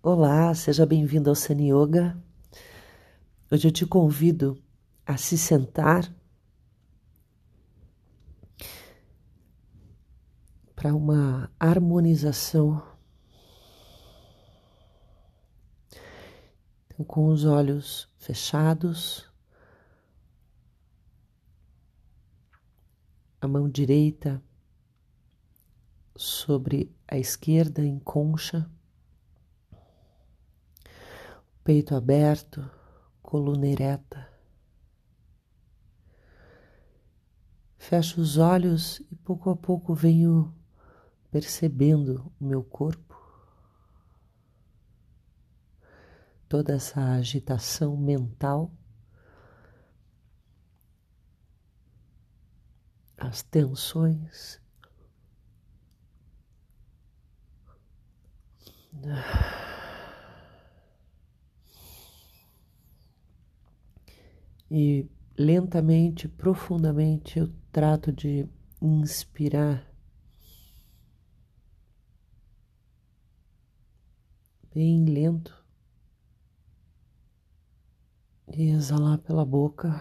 Olá, seja bem-vindo ao Sani Yoga. Hoje eu te convido a se sentar para uma harmonização então, com os olhos fechados, a mão direita sobre a esquerda em concha peito aberto, coluna ereta. Fecho os olhos e pouco a pouco venho percebendo o meu corpo, toda essa agitação mental, as tensões. E lentamente, profundamente eu trato de inspirar bem lento e exalar pela boca.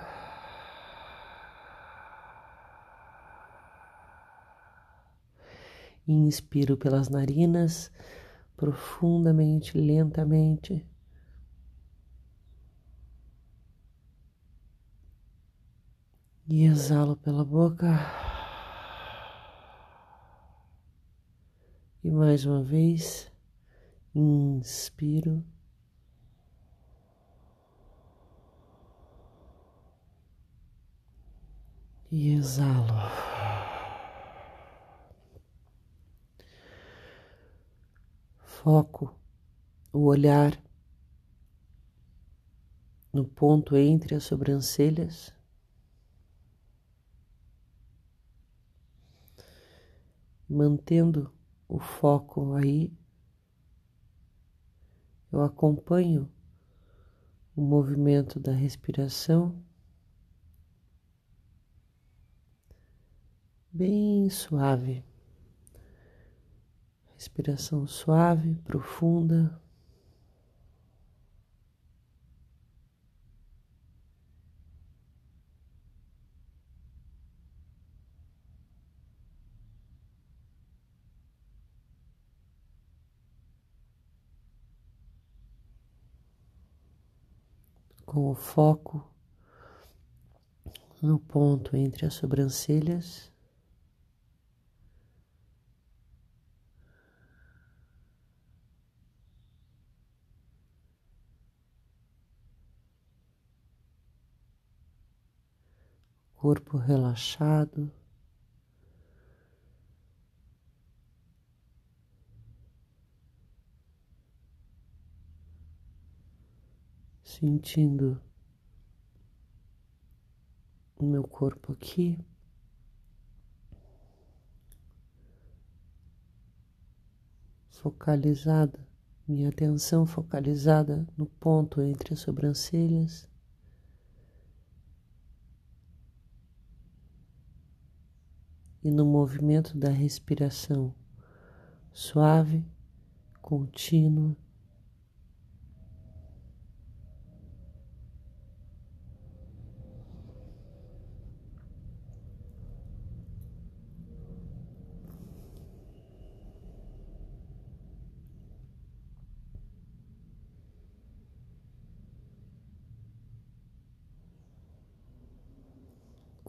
Inspiro pelas narinas profundamente, lentamente. E exalo pela boca. E mais uma vez, inspiro. E exalo. Foco o olhar no ponto entre as sobrancelhas. Mantendo o foco aí, eu acompanho o movimento da respiração bem suave. Respiração suave, profunda. Com o foco no ponto entre as sobrancelhas. Corpo relaxado. Sentindo o meu corpo aqui. Focalizada, minha atenção focalizada no ponto entre as sobrancelhas. E no movimento da respiração suave, contínua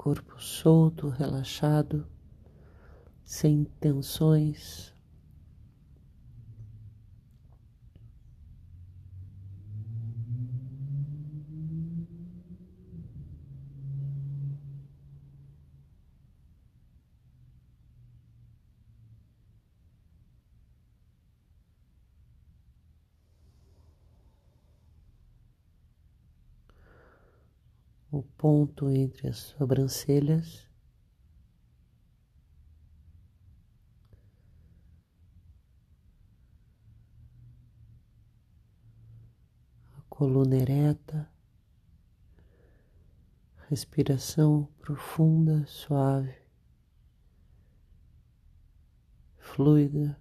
corpo solto, relaxado, sem tensões. O ponto entre as sobrancelhas. A coluna ereta, respiração profunda, suave, fluida.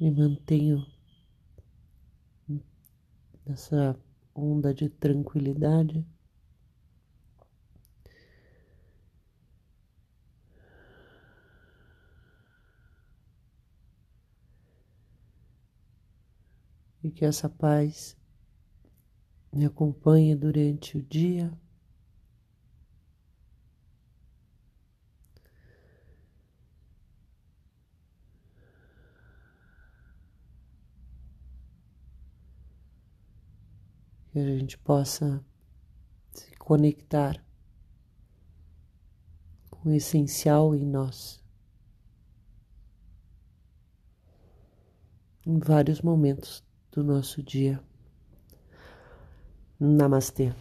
Me mantenho nessa onda de tranquilidade. E que essa paz me acompanhe durante o dia. Que a gente possa se conectar com o essencial em nós. Em vários momentos do nosso dia. Namastê.